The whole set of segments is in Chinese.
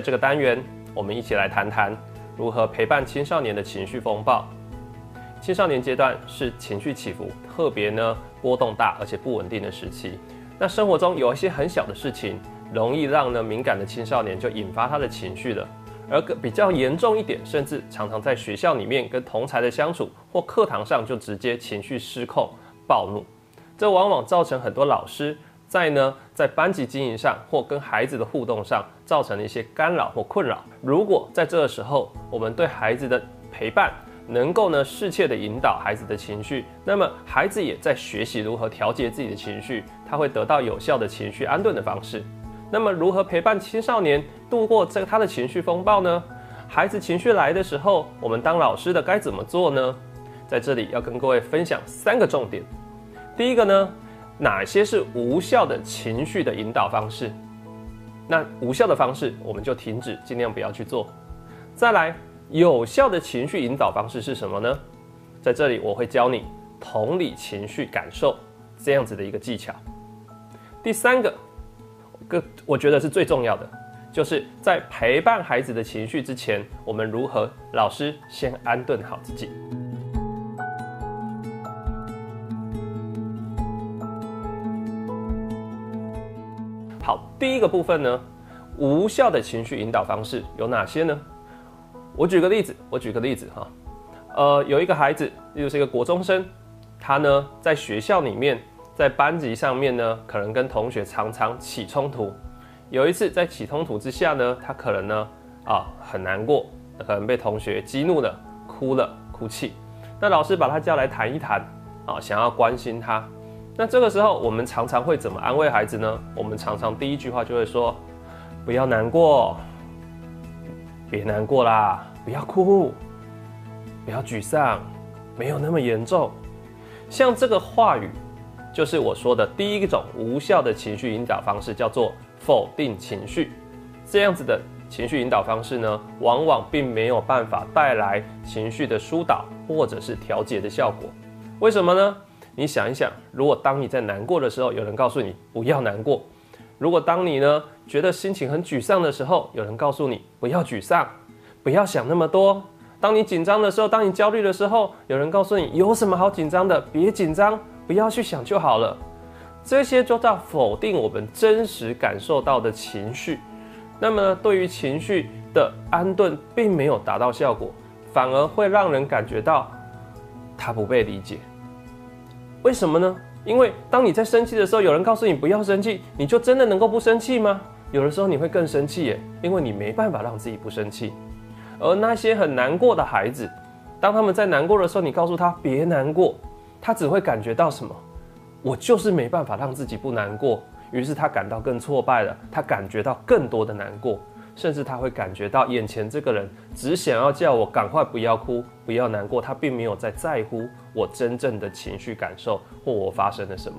在这个单元，我们一起来谈谈如何陪伴青少年的情绪风暴。青少年阶段是情绪起伏特别呢波动大而且不稳定的时期。那生活中有一些很小的事情，容易让呢敏感的青少年就引发他的情绪了。而比较严重一点，甚至常常在学校里面跟同才的相处或课堂上就直接情绪失控、暴怒，这往往造成很多老师在呢在班级经营上或跟孩子的互动上造成了一些干扰或困扰。如果在这个时候，我们对孩子的陪伴能够呢适切的引导孩子的情绪，那么孩子也在学习如何调节自己的情绪，他会得到有效的情绪安顿的方式。那么，如何陪伴青少年度过这个他的情绪风暴呢？孩子情绪来的时候，我们当老师的该怎么做呢？在这里要跟各位分享三个重点。第一个呢，哪些是无效的情绪的引导方式？那无效的方式我们就停止，尽量不要去做。再来，有效的情绪引导方式是什么呢？在这里我会教你同理情绪感受这样子的一个技巧。第三个。个我觉得是最重要的，就是在陪伴孩子的情绪之前，我们如何老师先安顿好自己。第一个部分呢，无效的情绪引导方式有哪些呢？我举个例子，我举个例子哈，呃，有一个孩子，又是一个国中生，他呢在学校里面。在班级上面呢，可能跟同学常常起冲突。有一次在起冲突之下呢，他可能呢啊很难过，可能被同学激怒了，哭了，哭泣。那老师把他叫来谈一谈啊，想要关心他。那这个时候我们常常会怎么安慰孩子呢？我们常常第一句话就会说：不要难过，别难过啦，不要哭，不要沮丧，没有那么严重。像这个话语。就是我说的第一种无效的情绪引导方式，叫做否定情绪。这样子的情绪引导方式呢，往往并没有办法带来情绪的疏导或者是调节的效果。为什么呢？你想一想，如果当你在难过的时候，有人告诉你不要难过；如果当你呢觉得心情很沮丧的时候，有人告诉你不要沮丧，不要想那么多；当你紧张的时候，当你焦虑的时候，有人告诉你有什么好紧张的，别紧张。不要去想就好了，这些就在否定我们真实感受到的情绪。那么，对于情绪的安顿，并没有达到效果，反而会让人感觉到他不被理解。为什么呢？因为当你在生气的时候，有人告诉你不要生气，你就真的能够不生气吗？有的时候你会更生气耶，因为你没办法让自己不生气。而那些很难过的孩子，当他们在难过的时候，你告诉他别难过。他只会感觉到什么？我就是没办法让自己不难过，于是他感到更挫败了。他感觉到更多的难过，甚至他会感觉到眼前这个人只想要叫我赶快不要哭、不要难过，他并没有在在乎我真正的情绪感受或我发生了什么。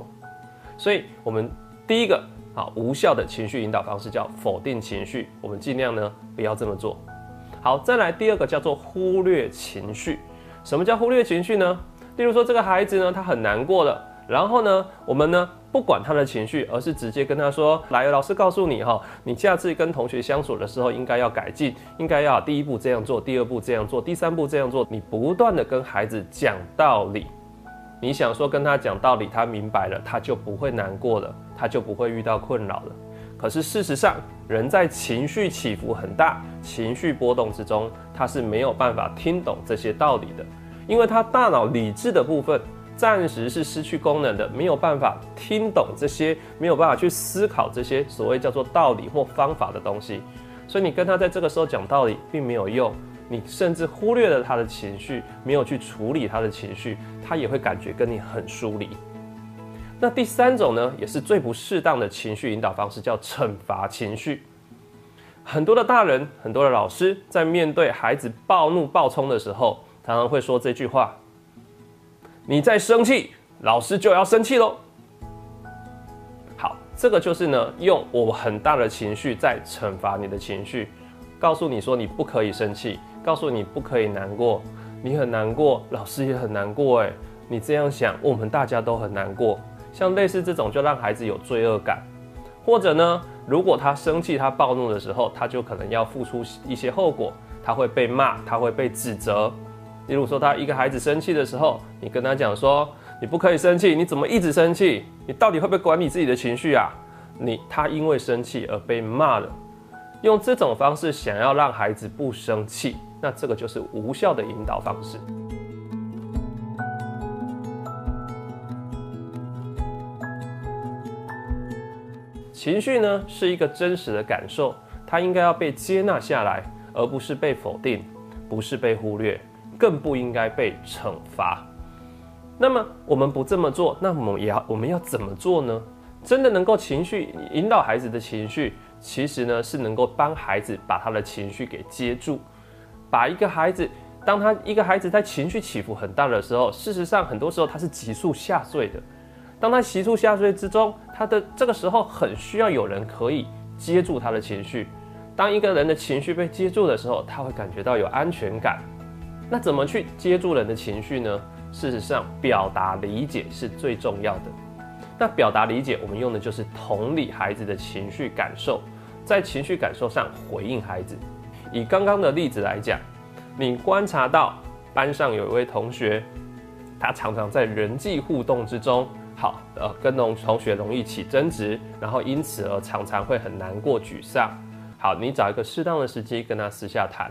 所以，我们第一个啊无效的情绪引导方式叫否定情绪，我们尽量呢不要这么做。好，再来第二个叫做忽略情绪。什么叫忽略情绪呢？例如说，这个孩子呢，他很难过了，然后呢，我们呢不管他的情绪，而是直接跟他说：“来，老师告诉你哈，你下次跟同学相处的时候，应该要改进，应该要第一步这样做，第二步这样做，第三步这样做。你不断的跟孩子讲道理，你想说跟他讲道理，他明白了，他就不会难过了，他就不会遇到困扰了。可是事实上，人在情绪起伏很大、情绪波动之中，他是没有办法听懂这些道理的。因为他大脑理智的部分暂时是失去功能的，没有办法听懂这些，没有办法去思考这些所谓叫做道理或方法的东西，所以你跟他在这个时候讲道理并没有用，你甚至忽略了他的情绪，没有去处理他的情绪，他也会感觉跟你很疏离。那第三种呢，也是最不适当的情绪引导方式，叫惩罚情绪。很多的大人，很多的老师在面对孩子暴怒暴冲的时候。常常会说这句话：“你在生气，老师就要生气喽。”好，这个就是呢，用我很大的情绪在惩罚你的情绪，告诉你说你不可以生气，告诉你不可以难过，你很难过，老师也很难过，哎，你这样想，我们大家都很难过。像类似这种，就让孩子有罪恶感。或者呢，如果他生气、他暴怒的时候，他就可能要付出一些后果，他会被骂，他会被指责。例如说，他一个孩子生气的时候，你跟他讲说：“你不可以生气，你怎么一直生气？你到底会不会管理自己的情绪啊？”你他因为生气而被骂了，用这种方式想要让孩子不生气，那这个就是无效的引导方式。情绪呢是一个真实的感受，它应该要被接纳下来，而不是被否定，不是被忽略，更不应该被惩罚。那么我们不这么做，那我们也要我们要怎么做呢？真的能够情绪引导孩子的情绪，其实呢是能够帮孩子把他的情绪给接住，把一个孩子，当他一个孩子在情绪起伏很大的时候，事实上很多时候他是急速下坠的。当他急速下坠之中，他的这个时候很需要有人可以接住他的情绪。当一个人的情绪被接住的时候，他会感觉到有安全感。那怎么去接住人的情绪呢？事实上，表达理解是最重要的。那表达理解，我们用的就是同理孩子的情绪感受，在情绪感受上回应孩子。以刚刚的例子来讲，你观察到班上有一位同学，他常常在人际互动之中。好，呃，跟同同学容易起争执，然后因此而常常会很难过、沮丧。好，你找一个适当的时机跟他私下谈。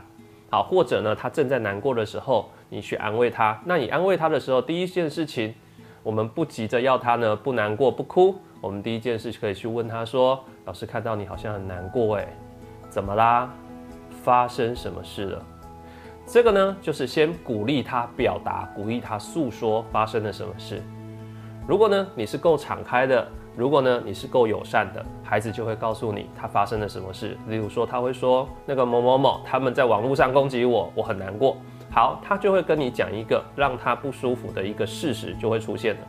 好，或者呢，他正在难过的时候，你去安慰他。那你安慰他的时候，第一件事情，我们不急着要他呢不难过、不哭。我们第一件事可以去问他说：“老师看到你好像很难过，诶，怎么啦？发生什么事了？”这个呢，就是先鼓励他表达，鼓励他诉说发生了什么事。如果呢你是够敞开的，如果呢你是够友善的，孩子就会告诉你他发生了什么事。例如说他会说那个某某某他们在网络上攻击我，我很难过。好，他就会跟你讲一个让他不舒服的一个事实就会出现了。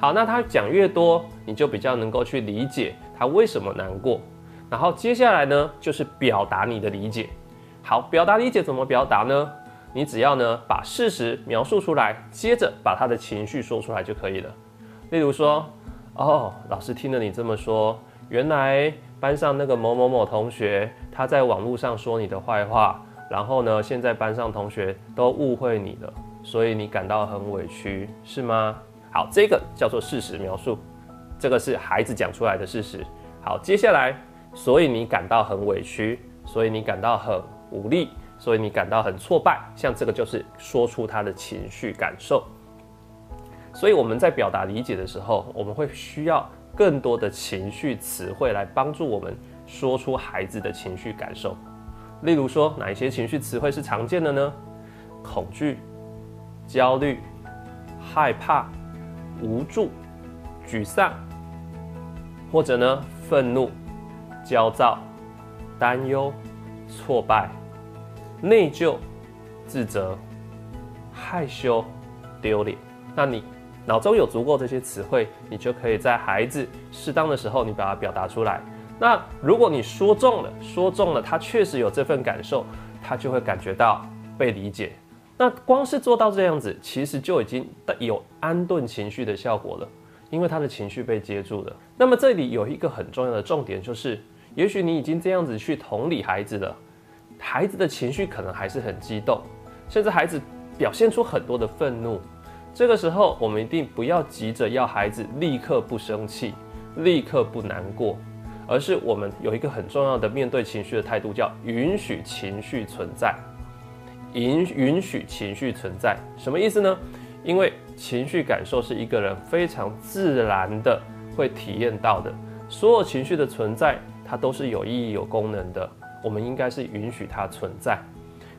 好，那他讲越多，你就比较能够去理解他为什么难过。然后接下来呢就是表达你的理解。好，表达理解怎么表达呢？你只要呢把事实描述出来，接着把他的情绪说出来就可以了。例如说，哦，老师听了你这么说，原来班上那个某某某同学他在网络上说你的坏话，然后呢，现在班上同学都误会你了，所以你感到很委屈，是吗？好，这个叫做事实描述，这个是孩子讲出来的事实。好，接下来，所以你感到很委屈，所以你感到很无力，所以你感到很挫败，像这个就是说出他的情绪感受。所以我们在表达理解的时候，我们会需要更多的情绪词汇来帮助我们说出孩子的情绪感受。例如说，哪一些情绪词汇是常见的呢？恐惧、焦虑、害怕、无助、沮丧，或者呢，愤怒、焦躁、担忧、挫败、内疚、自责、害羞、丢脸。那你？脑中有足够这些词汇，你就可以在孩子适当的时候，你把它表达出来。那如果你说中了，说中了，他确实有这份感受，他就会感觉到被理解。那光是做到这样子，其实就已经有安顿情绪的效果了，因为他的情绪被接住了。那么这里有一个很重要的重点，就是也许你已经这样子去同理孩子了，孩子的情绪可能还是很激动，甚至孩子表现出很多的愤怒。这个时候，我们一定不要急着要孩子立刻不生气，立刻不难过，而是我们有一个很重要的面对情绪的态度，叫允许情绪存在。允允许情绪存在，什么意思呢？因为情绪感受是一个人非常自然的会体验到的，所有情绪的存在，它都是有意义、有功能的。我们应该是允许它存在。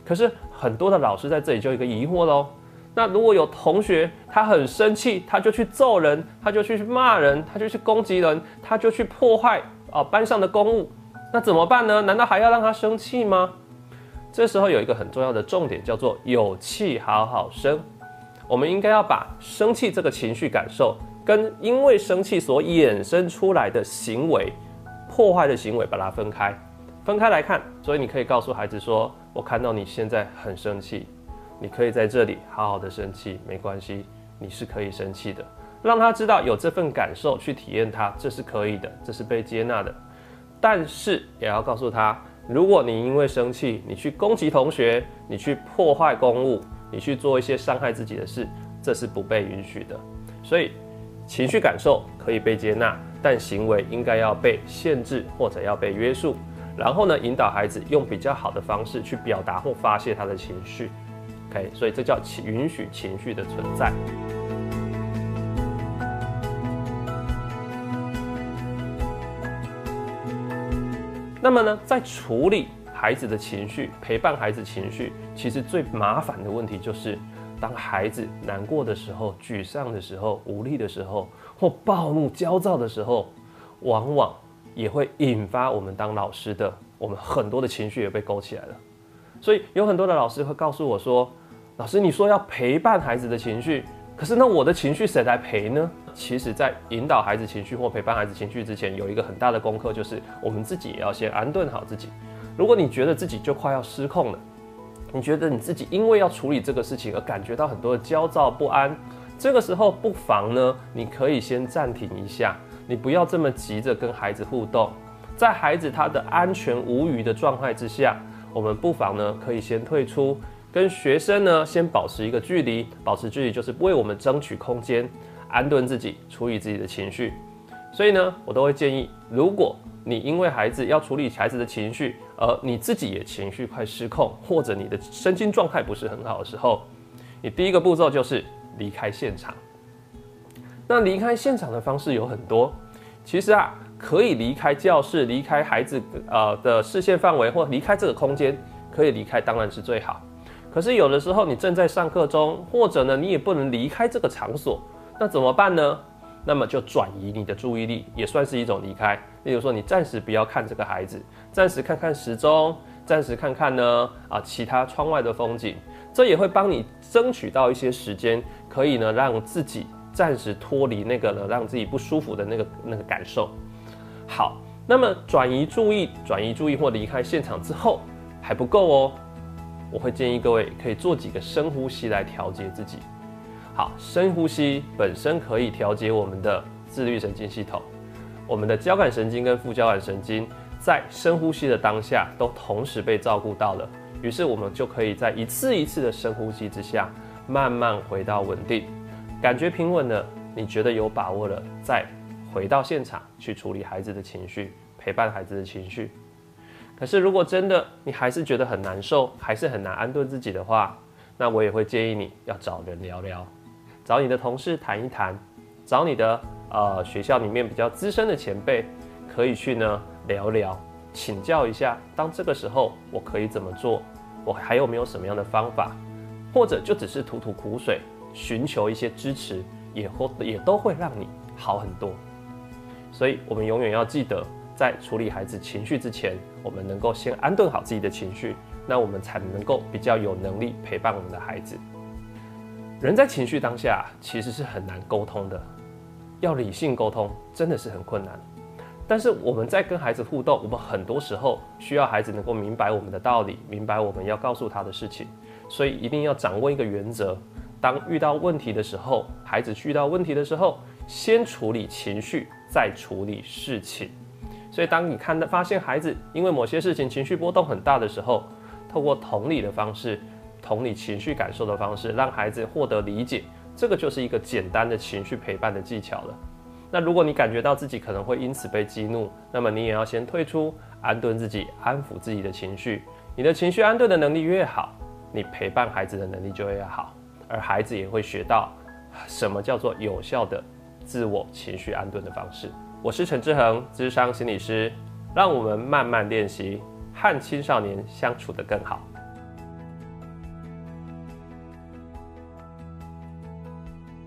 可是很多的老师在这里就有一个疑惑喽。那如果有同学他很生气，他就去揍人，他就去骂人，他就去攻击人，他就去破坏啊班上的公物，那怎么办呢？难道还要让他生气吗？这时候有一个很重要的重点，叫做有气好好生。我们应该要把生气这个情绪感受，跟因为生气所衍生出来的行为、破坏的行为，把它分开，分开来看。所以你可以告诉孩子说：“我看到你现在很生气。”你可以在这里好好的生气，没关系，你是可以生气的，让他知道有这份感受去体验它，这是可以的，这是被接纳的。但是也要告诉他，如果你因为生气，你去攻击同学，你去破坏公物，你去做一些伤害自己的事，这是不被允许的。所以，情绪感受可以被接纳，但行为应该要被限制或者要被约束。然后呢，引导孩子用比较好的方式去表达或发泄他的情绪。OK，所以这叫情允许情绪的存在。那么呢，在处理孩子的情绪、陪伴孩子情绪，其实最麻烦的问题就是，当孩子难过的时候、沮丧的时候、无力的时候，或暴怒、焦躁的时候，往往也会引发我们当老师的，我们很多的情绪也被勾起来了。所以有很多的老师会告诉我说：“老师，你说要陪伴孩子的情绪。”可是那我的情绪谁来陪呢？其实，在引导孩子情绪或陪伴孩子情绪之前，有一个很大的功课，就是我们自己也要先安顿好自己。如果你觉得自己就快要失控了，你觉得你自己因为要处理这个事情而感觉到很多的焦躁不安，这个时候不妨呢，你可以先暂停一下，你不要这么急着跟孩子互动，在孩子他的安全无虞的状态之下，我们不妨呢可以先退出。跟学生呢，先保持一个距离，保持距离就是为我们争取空间，安顿自己，处理自己的情绪。所以呢，我都会建议，如果你因为孩子要处理孩子的情绪，而你自己也情绪快失控，或者你的身心状态不是很好的时候，你第一个步骤就是离开现场。那离开现场的方式有很多，其实啊，可以离开教室，离开孩子呃的视线范围，或离开这个空间，可以离开当然是最好。可是有的时候你正在上课中，或者呢你也不能离开这个场所，那怎么办呢？那么就转移你的注意力，也算是一种离开。例如说，你暂时不要看这个孩子，暂时看看时钟，暂时看看呢啊其他窗外的风景，这也会帮你争取到一些时间，可以呢让自己暂时脱离那个呢让自己不舒服的那个那个感受。好，那么转移注意，转移注意或离开现场之后还不够哦。我会建议各位可以做几个深呼吸来调节自己。好，深呼吸本身可以调节我们的自律神经系统，我们的交感神经跟副交感神经在深呼吸的当下都同时被照顾到了。于是我们就可以在一次一次的深呼吸之下，慢慢回到稳定，感觉平稳了，你觉得有把握了，再回到现场去处理孩子的情绪，陪伴孩子的情绪。可是，如果真的你还是觉得很难受，还是很难安顿自己的话，那我也会建议你要找人聊聊，找你的同事谈一谈，找你的呃学校里面比较资深的前辈，可以去呢聊聊，请教一下。当这个时候，我可以怎么做？我还有没有什么样的方法？或者就只是吐吐苦水，寻求一些支持，也或也都会让你好很多。所以，我们永远要记得。在处理孩子情绪之前，我们能够先安顿好自己的情绪，那我们才能够比较有能力陪伴我们的孩子。人在情绪当下其实是很难沟通的，要理性沟通真的是很困难。但是我们在跟孩子互动，我们很多时候需要孩子能够明白我们的道理，明白我们要告诉他的事情，所以一定要掌握一个原则：当遇到问题的时候，孩子遇到问题的时候，先处理情绪，再处理事情。所以，当你看到发现孩子因为某些事情情绪波动很大的时候，透过同理的方式，同理情绪感受的方式，让孩子获得理解，这个就是一个简单的情绪陪伴的技巧了。那如果你感觉到自己可能会因此被激怒，那么你也要先退出，安顿自己，安抚自己的情绪。你的情绪安顿的能力越好，你陪伴孩子的能力就越好，而孩子也会学到什么叫做有效的自我情绪安顿的方式。我是陈志恒，智商心理师，让我们慢慢练习和青少年相处的更好。